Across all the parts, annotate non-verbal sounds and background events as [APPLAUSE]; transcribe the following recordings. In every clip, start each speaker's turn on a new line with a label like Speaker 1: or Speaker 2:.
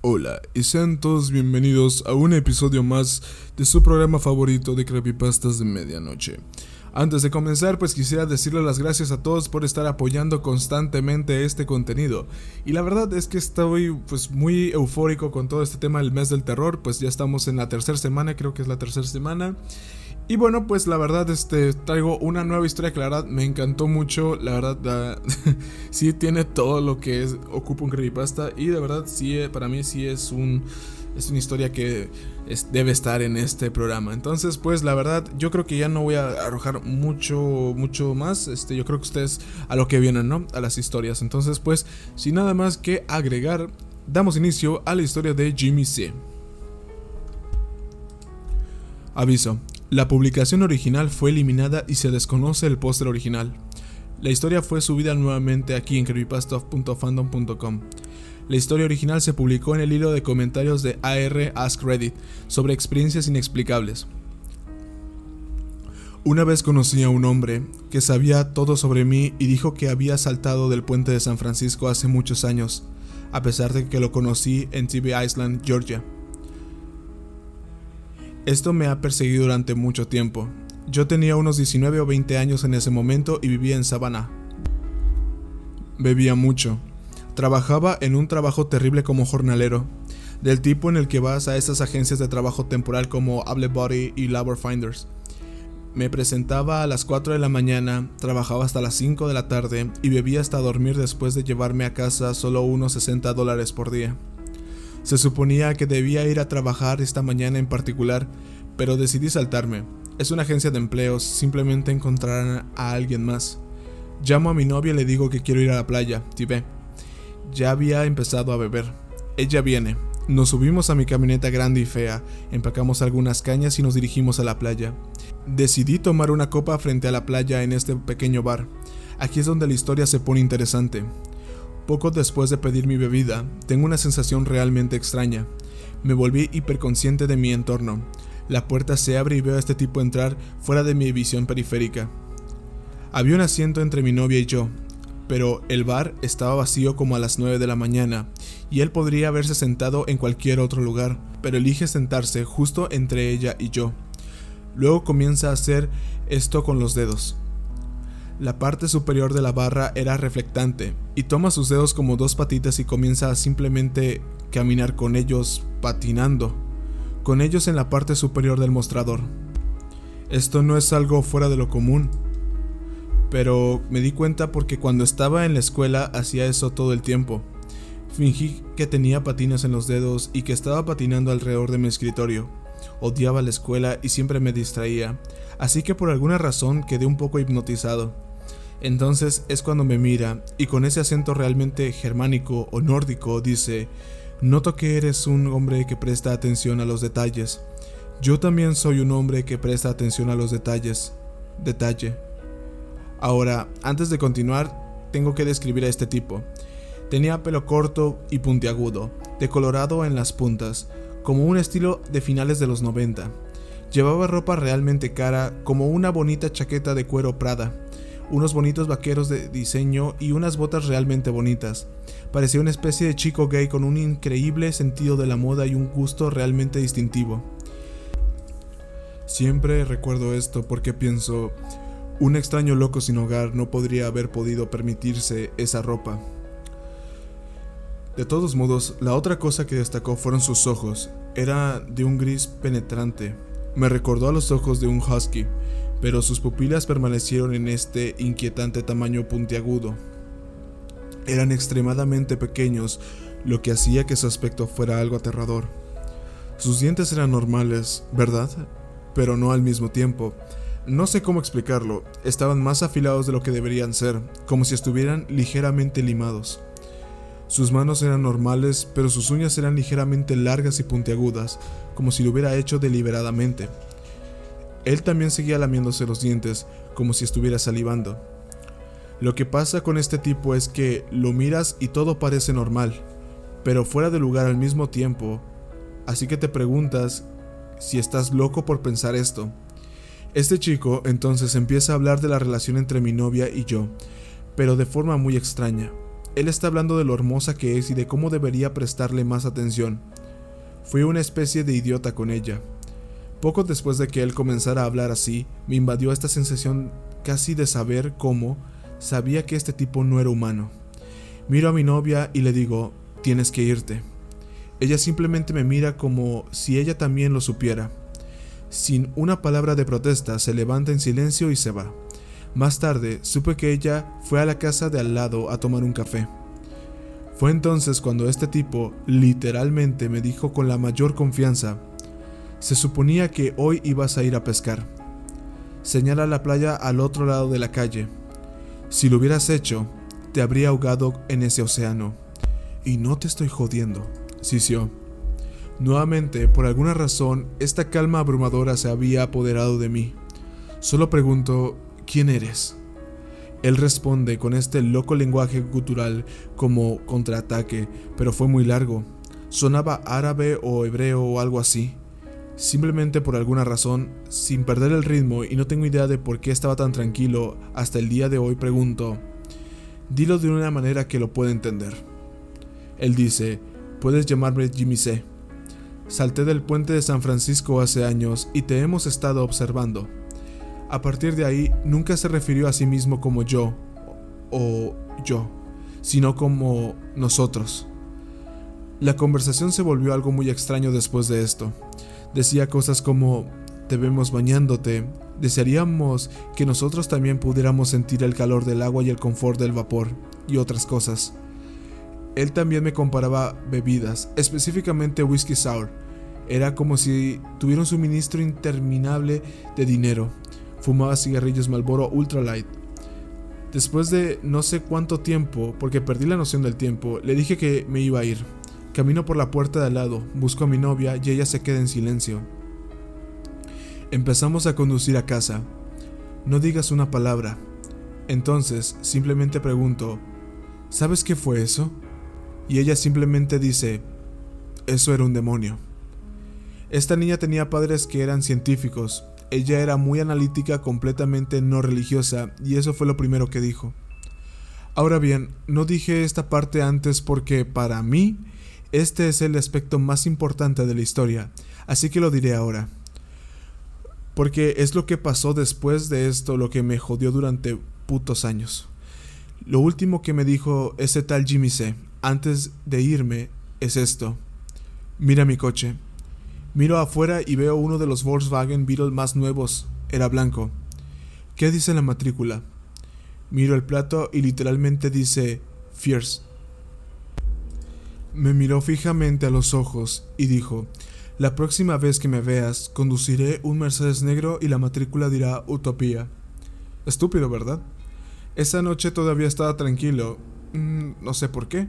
Speaker 1: Hola y sean todos bienvenidos a un episodio más de su programa favorito de creepypastas de medianoche. Antes de comenzar, pues quisiera decirle las gracias a todos por estar apoyando constantemente este contenido. Y la verdad es que estoy pues muy eufórico con todo este tema del mes del terror, pues ya estamos en la tercera semana, creo que es la tercera semana. Y bueno, pues la verdad, este, traigo una nueva historia que la verdad me encantó mucho. La verdad, [LAUGHS] sí tiene todo lo que es, ocupa un creepypasta. Y de verdad, sí, eh, para mí sí es un, es una historia que debe estar en este programa. Entonces, pues la verdad, yo creo que ya no voy a arrojar mucho, mucho más. Este, yo creo que ustedes a lo que vienen, ¿no? A las historias. Entonces, pues, sin nada más que agregar, damos inicio a la historia de Jimmy C. Aviso, la publicación original fue eliminada y se desconoce el póster original. La historia fue subida nuevamente aquí en creepypasta.fandom.com. La historia original se publicó en el hilo de comentarios de AR Ask Reddit sobre experiencias inexplicables. Una vez conocí a un hombre que sabía todo sobre mí y dijo que había saltado del puente de San Francisco hace muchos años, a pesar de que lo conocí en TV Island, Georgia. Esto me ha perseguido durante mucho tiempo. Yo tenía unos 19 o 20 años en ese momento y vivía en Savannah. Bebía mucho. Trabajaba en un trabajo terrible como jornalero, del tipo en el que vas a esas agencias de trabajo temporal como Body y Labor Finders. Me presentaba a las 4 de la mañana, trabajaba hasta las 5 de la tarde y bebía hasta dormir después de llevarme a casa solo unos 60 dólares por día. Se suponía que debía ir a trabajar esta mañana en particular, pero decidí saltarme. Es una agencia de empleos, simplemente encontrarán a alguien más. Llamo a mi novia y le digo que quiero ir a la playa, Tibé. Ya había empezado a beber. Ella viene. Nos subimos a mi camioneta grande y fea, empacamos algunas cañas y nos dirigimos a la playa. Decidí tomar una copa frente a la playa en este pequeño bar. Aquí es donde la historia se pone interesante. Poco después de pedir mi bebida, tengo una sensación realmente extraña. Me volví hiperconsciente de mi entorno. La puerta se abre y veo a este tipo entrar fuera de mi visión periférica. Había un asiento entre mi novia y yo, pero el bar estaba vacío como a las 9 de la mañana, y él podría haberse sentado en cualquier otro lugar, pero elige sentarse justo entre ella y yo. Luego comienza a hacer esto con los dedos. La parte superior de la barra era reflectante, y toma sus dedos como dos patitas y comienza a simplemente caminar con ellos patinando, con ellos en la parte superior del mostrador. Esto no es algo fuera de lo común, pero me di cuenta porque cuando estaba en la escuela hacía eso todo el tiempo. Fingí que tenía patines en los dedos y que estaba patinando alrededor de mi escritorio. Odiaba la escuela y siempre me distraía, así que por alguna razón quedé un poco hipnotizado. Entonces es cuando me mira y con ese acento realmente germánico o nórdico dice, noto que eres un hombre que presta atención a los detalles. Yo también soy un hombre que presta atención a los detalles. Detalle. Ahora, antes de continuar, tengo que describir a este tipo. Tenía pelo corto y puntiagudo, decolorado en las puntas, como un estilo de finales de los 90. Llevaba ropa realmente cara, como una bonita chaqueta de cuero Prada, unos bonitos vaqueros de diseño y unas botas realmente bonitas. Parecía una especie de chico gay con un increíble sentido de la moda y un gusto realmente distintivo. Siempre recuerdo esto porque pienso, un extraño loco sin hogar no podría haber podido permitirse esa ropa. De todos modos, la otra cosa que destacó fueron sus ojos. Era de un gris penetrante. Me recordó a los ojos de un husky, pero sus pupilas permanecieron en este inquietante tamaño puntiagudo. Eran extremadamente pequeños, lo que hacía que su aspecto fuera algo aterrador. Sus dientes eran normales, ¿verdad? Pero no al mismo tiempo. No sé cómo explicarlo, estaban más afilados de lo que deberían ser, como si estuvieran ligeramente limados. Sus manos eran normales, pero sus uñas eran ligeramente largas y puntiagudas, como si lo hubiera hecho deliberadamente. Él también seguía lamiéndose los dientes, como si estuviera salivando. Lo que pasa con este tipo es que lo miras y todo parece normal, pero fuera de lugar al mismo tiempo, así que te preguntas si estás loco por pensar esto. Este chico entonces empieza a hablar de la relación entre mi novia y yo, pero de forma muy extraña. Él está hablando de lo hermosa que es y de cómo debería prestarle más atención. Fui una especie de idiota con ella. Poco después de que él comenzara a hablar así, me invadió esta sensación casi de saber cómo sabía que este tipo no era humano. Miro a mi novia y le digo, tienes que irte. Ella simplemente me mira como si ella también lo supiera. Sin una palabra de protesta, se levanta en silencio y se va. Más tarde, supe que ella fue a la casa de al lado a tomar un café. Fue entonces cuando este tipo literalmente me dijo con la mayor confianza, se suponía que hoy ibas a ir a pescar. Señala la playa al otro lado de la calle. Si lo hubieras hecho, te habría ahogado en ese océano. Y no te estoy jodiendo, Sisió. Nuevamente, por alguna razón, esta calma abrumadora se había apoderado de mí. Solo pregunto, ¿quién eres? Él responde con este loco lenguaje gutural como contraataque, pero fue muy largo. Sonaba árabe o hebreo o algo así. Simplemente por alguna razón, sin perder el ritmo y no tengo idea de por qué estaba tan tranquilo, hasta el día de hoy pregunto, dilo de una manera que lo pueda entender. Él dice, puedes llamarme Jimmy C. Salté del puente de San Francisco hace años y te hemos estado observando. A partir de ahí, nunca se refirió a sí mismo como yo o yo, sino como nosotros. La conversación se volvió algo muy extraño después de esto. Decía cosas como, te vemos bañándote, desearíamos que nosotros también pudiéramos sentir el calor del agua y el confort del vapor, y otras cosas. Él también me comparaba bebidas, específicamente whisky sour. Era como si tuviera un suministro interminable de dinero, Fumaba cigarrillos Malboro Ultralight. Después de no sé cuánto tiempo, porque perdí la noción del tiempo, le dije que me iba a ir. Camino por la puerta de al lado, busco a mi novia y ella se queda en silencio. Empezamos a conducir a casa. No digas una palabra. Entonces, simplemente pregunto, ¿sabes qué fue eso? Y ella simplemente dice, eso era un demonio. Esta niña tenía padres que eran científicos, ella era muy analítica, completamente no religiosa, y eso fue lo primero que dijo. Ahora bien, no dije esta parte antes porque para mí este es el aspecto más importante de la historia, así que lo diré ahora. Porque es lo que pasó después de esto lo que me jodió durante putos años. Lo último que me dijo ese tal Jimmy C. antes de irme es esto. Mira mi coche. Miro afuera y veo uno de los Volkswagen Beetle más nuevos. Era blanco. ¿Qué dice la matrícula? Miro el plato y literalmente dice Fierce. Me miró fijamente a los ojos y dijo, la próxima vez que me veas, conduciré un Mercedes negro y la matrícula dirá Utopía. Estúpido, ¿verdad? Esa noche todavía estaba tranquilo. Mm, no sé por qué.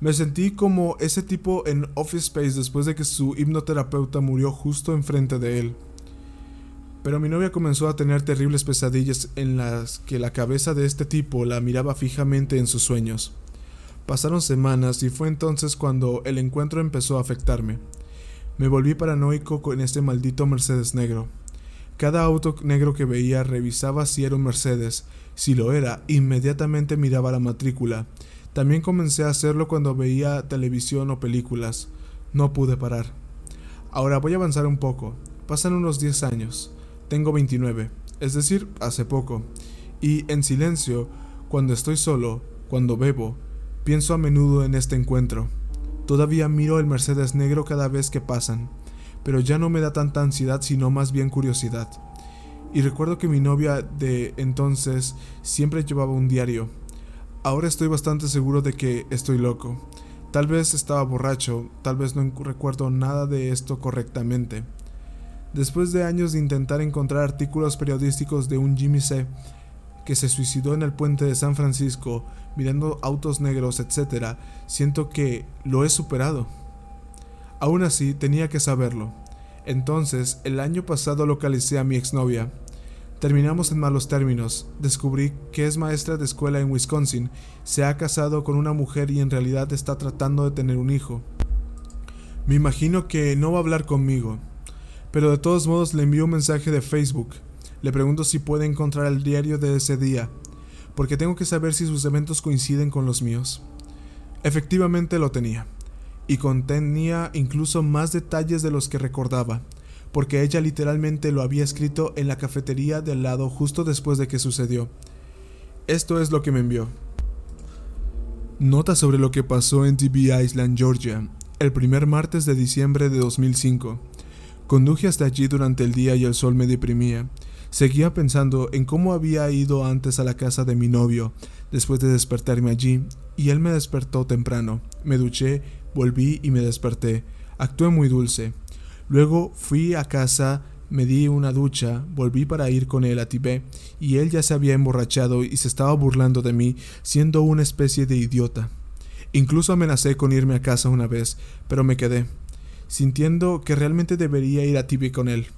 Speaker 1: Me sentí como ese tipo en Office Space después de que su hipnoterapeuta murió justo enfrente de él. Pero mi novia comenzó a tener terribles pesadillas en las que la cabeza de este tipo la miraba fijamente en sus sueños. Pasaron semanas y fue entonces cuando el encuentro empezó a afectarme. Me volví paranoico con este maldito Mercedes negro. Cada auto negro que veía revisaba si era un Mercedes. Si lo era, inmediatamente miraba la matrícula también comencé a hacerlo cuando veía televisión o películas. No pude parar. Ahora voy a avanzar un poco. Pasan unos 10 años. Tengo 29, es decir, hace poco. Y en silencio, cuando estoy solo, cuando bebo, pienso a menudo en este encuentro. Todavía miro el Mercedes negro cada vez que pasan, pero ya no me da tanta ansiedad sino más bien curiosidad. Y recuerdo que mi novia de entonces siempre llevaba un diario, Ahora estoy bastante seguro de que estoy loco. Tal vez estaba borracho, tal vez no recuerdo nada de esto correctamente. Después de años de intentar encontrar artículos periodísticos de un Jimmy C. que se suicidó en el puente de San Francisco mirando autos negros, etc., siento que lo he superado. Aún así, tenía que saberlo. Entonces, el año pasado localicé a mi exnovia. Terminamos en malos términos. Descubrí que es maestra de escuela en Wisconsin, se ha casado con una mujer y en realidad está tratando de tener un hijo. Me imagino que no va a hablar conmigo, pero de todos modos le envío un mensaje de Facebook. Le pregunto si puede encontrar el diario de ese día, porque tengo que saber si sus eventos coinciden con los míos. Efectivamente lo tenía, y contenía incluso más detalles de los que recordaba, porque ella literalmente lo había escrito en la cafetería de al lado justo después de que sucedió. Esto es lo que me envió. Nota sobre lo que pasó en DB Island, Georgia, el primer martes de diciembre de 2005. Conduje hasta allí durante el día y el sol me deprimía. Seguía pensando en cómo había ido antes a la casa de mi novio, después de despertarme allí, y él me despertó temprano. Me duché, volví y me desperté. Actué muy dulce. Luego fui a casa, me di una ducha, volví para ir con él a Tibet, y él ya se había emborrachado y se estaba burlando de mí, siendo una especie de idiota. Incluso amenacé con irme a casa una vez, pero me quedé, sintiendo que realmente debería ir a Tibet con él.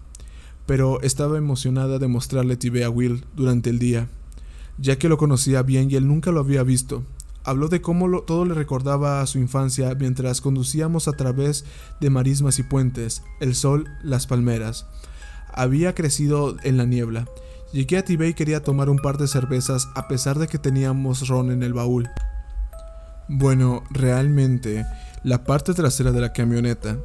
Speaker 1: Pero estaba emocionada de mostrarle Tibet a Will durante el día, ya que lo conocía bien y él nunca lo había visto. Habló de cómo todo le recordaba a su infancia mientras conducíamos a través de marismas y puentes, el sol, las palmeras. Había crecido en la niebla. Llegué a Tibet y quería tomar un par de cervezas a pesar de que teníamos ron en el baúl. Bueno, realmente, la parte trasera de la camioneta.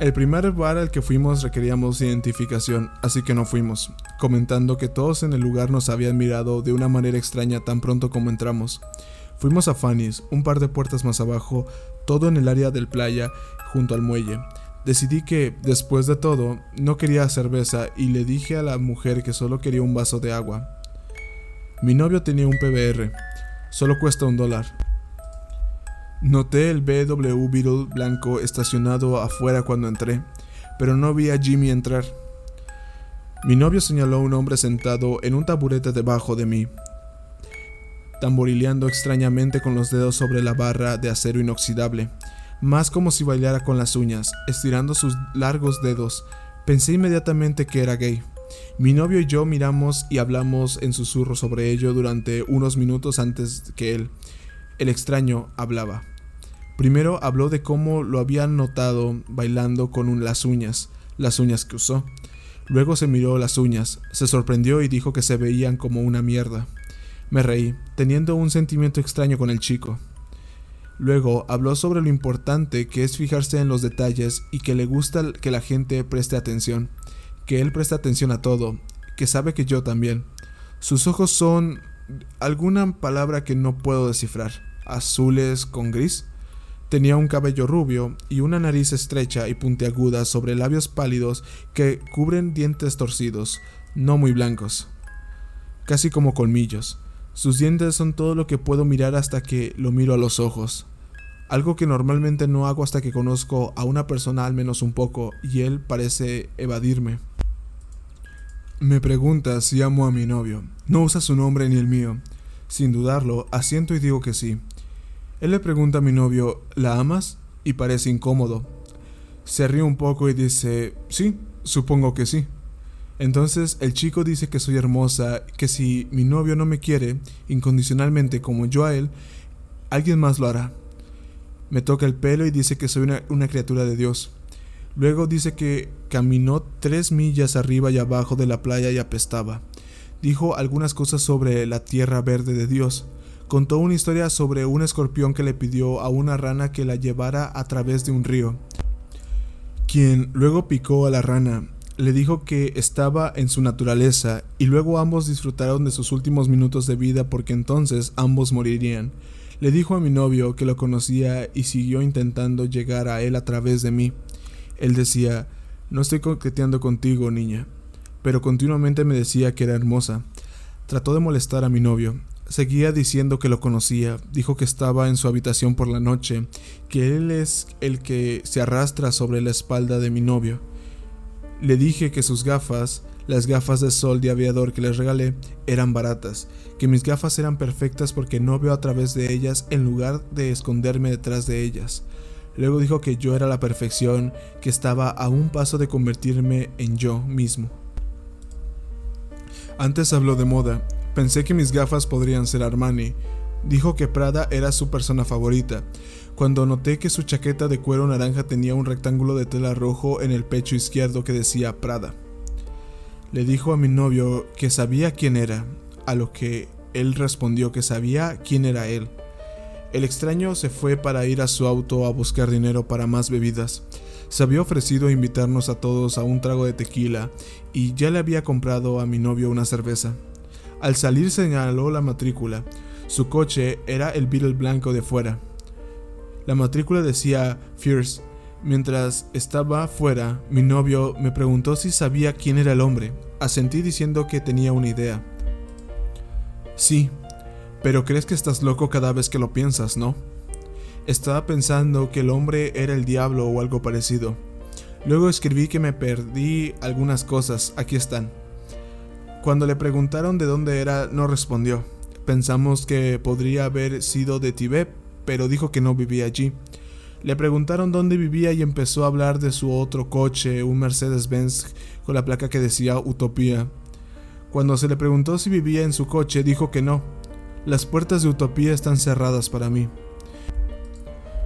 Speaker 1: El primer bar al que fuimos requeríamos identificación, así que no fuimos, comentando que todos en el lugar nos habían mirado de una manera extraña tan pronto como entramos. Fuimos a Fanny's, un par de puertas más abajo, todo en el área del playa, junto al muelle. Decidí que, después de todo, no quería cerveza y le dije a la mujer que solo quería un vaso de agua. Mi novio tenía un PBR, solo cuesta un dólar. Noté el BW Beetle blanco estacionado afuera cuando entré, pero no vi a Jimmy entrar. Mi novio señaló a un hombre sentado en un taburete debajo de mí tamborileando extrañamente con los dedos sobre la barra de acero inoxidable, más como si bailara con las uñas, estirando sus largos dedos. Pensé inmediatamente que era gay. Mi novio y yo miramos y hablamos en susurro sobre ello durante unos minutos antes que él. El extraño hablaba. Primero habló de cómo lo habían notado bailando con las uñas, las uñas que usó. Luego se miró las uñas, se sorprendió y dijo que se veían como una mierda. Me reí, teniendo un sentimiento extraño con el chico. Luego habló sobre lo importante que es fijarse en los detalles y que le gusta que la gente preste atención, que él presta atención a todo, que sabe que yo también. Sus ojos son alguna palabra que no puedo descifrar, azules con gris. Tenía un cabello rubio y una nariz estrecha y puntiaguda sobre labios pálidos que cubren dientes torcidos, no muy blancos, casi como colmillos. Sus dientes son todo lo que puedo mirar hasta que lo miro a los ojos. Algo que normalmente no hago hasta que conozco a una persona al menos un poco y él parece evadirme. Me pregunta si amo a mi novio. No usa su nombre ni el mío. Sin dudarlo, asiento y digo que sí. Él le pregunta a mi novio, ¿la amas? Y parece incómodo. Se ríe un poco y dice, sí, supongo que sí. Entonces el chico dice que soy hermosa, que si mi novio no me quiere incondicionalmente como yo a él, alguien más lo hará. Me toca el pelo y dice que soy una, criatura de Dios. Luego dice que caminó tres millas arriba y abajo de la playa y apestaba. Dijo algunas cosas sobre la tierra verde de Dios. Contó una historia sobre un escorpión que le pidió a una rana que la llevara a través de un río, quien luego picó a la rana le dijo que estaba en su naturaleza y luego ambos disfrutaron de sus últimos minutos de vida porque entonces ambos morirían. Le dijo a mi novio que lo conocía y siguió intentando llegar a él a través de mí. Él decía, no estoy coqueteando contigo, niña, pero continuamente me decía que era hermosa. Trató de molestar a mi novio. Seguía diciendo que lo conocía, dijo que estaba en su habitación por la noche, que él es el que se arrastra sobre la espalda de mi novio. Le dije que sus gafas, las gafas de sol de aviador que les regalé, eran baratas, que mis gafas eran perfectas porque no veo a través de ellas en lugar de esconderme detrás de ellas. Luego dijo que yo era la perfección, que estaba a un paso de convertirme en yo mismo. Antes habló de moda. Pensé que mis gafas podrían ser Armani. Dijo que Prada era su persona favorita, cuando noté que su chaqueta de cuero naranja tenía un rectángulo de tela rojo en el pecho izquierdo que decía Prada. Le dijo a mi novio que sabía quién era, a lo que él respondió que sabía quién era él. El extraño se fue para ir a su auto a buscar dinero para más bebidas. Se había ofrecido invitarnos a todos a un trago de tequila y ya le había comprado a mi novio una cerveza. Al salir señaló la matrícula. Su coche era el Beetle blanco de fuera. La matrícula decía Fierce. Mientras estaba fuera, mi novio me preguntó si sabía quién era el hombre. Asentí diciendo que tenía una idea. Sí, pero crees que estás loco cada vez que lo piensas, ¿no? Estaba pensando que el hombre era el diablo o algo parecido. Luego escribí que me perdí algunas cosas, aquí están. Cuando le preguntaron de dónde era, no respondió. Pensamos que podría haber sido de Tibet, pero dijo que no vivía allí. Le preguntaron dónde vivía y empezó a hablar de su otro coche, un Mercedes-Benz con la placa que decía Utopía. Cuando se le preguntó si vivía en su coche, dijo que no. Las puertas de Utopía están cerradas para mí.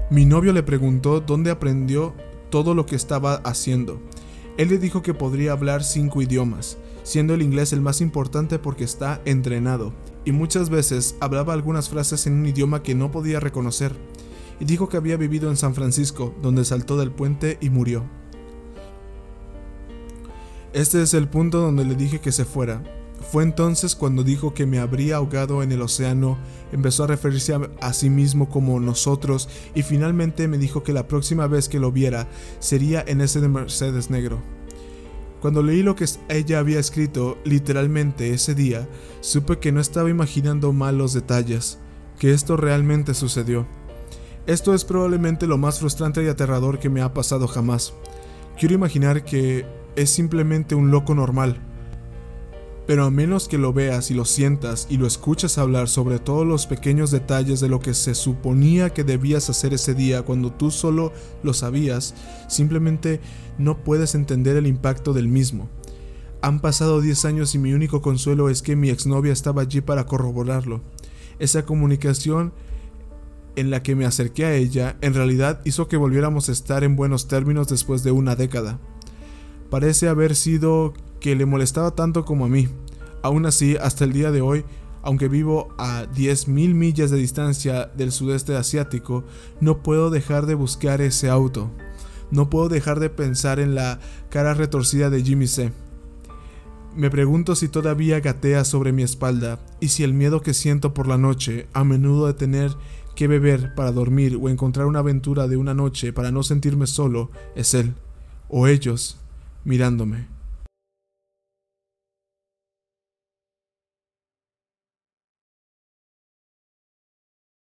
Speaker 1: Mi novio le preguntó dónde aprendió todo lo que estaba haciendo. Él le dijo que podría hablar cinco idiomas, siendo el inglés el más importante porque está entrenado, y muchas veces hablaba algunas frases en un idioma que no podía reconocer, y dijo que había vivido en San Francisco, donde saltó del puente y murió. Este es el punto donde le dije que se fuera, fue entonces cuando dijo que me habría ahogado en el océano, empezó a referirse a, sí mismo como nosotros y finalmente me dijo que la próxima vez que lo viera sería en ese de Mercedes negro. Cuando leí lo que ella había escrito literalmente ese día, supe que no estaba imaginando mal los detalles, que esto realmente sucedió. Esto es probablemente lo más frustrante y aterrador que me ha pasado jamás. Quiero imaginar que es simplemente un loco normal, pero a menos que lo veas y lo sientas y lo escuchas hablar sobre todos los pequeños detalles de lo que se suponía que debías hacer ese día cuando tú solo lo sabías, simplemente no puedes entender el impacto del mismo. Han pasado 10 años y mi único consuelo es que mi exnovia estaba allí para corroborarlo. Esa comunicación en la que me acerqué a ella en realidad hizo que volviéramos a estar en buenos términos después de una década. Parece haber sido que le molestaba tanto como a mí. Aún así, hasta el día de hoy, aunque vivo a 10.000 millas de distancia del sudeste asiático, no puedo dejar de buscar ese auto. No puedo dejar de pensar en la cara retorcida de Jimmy C. Me pregunto si todavía gatea sobre mi espalda y si el miedo que siento por la noche, a menudo de tener que beber para dormir o encontrar una aventura de una noche para no sentirme solo, es él o ellos mirándome.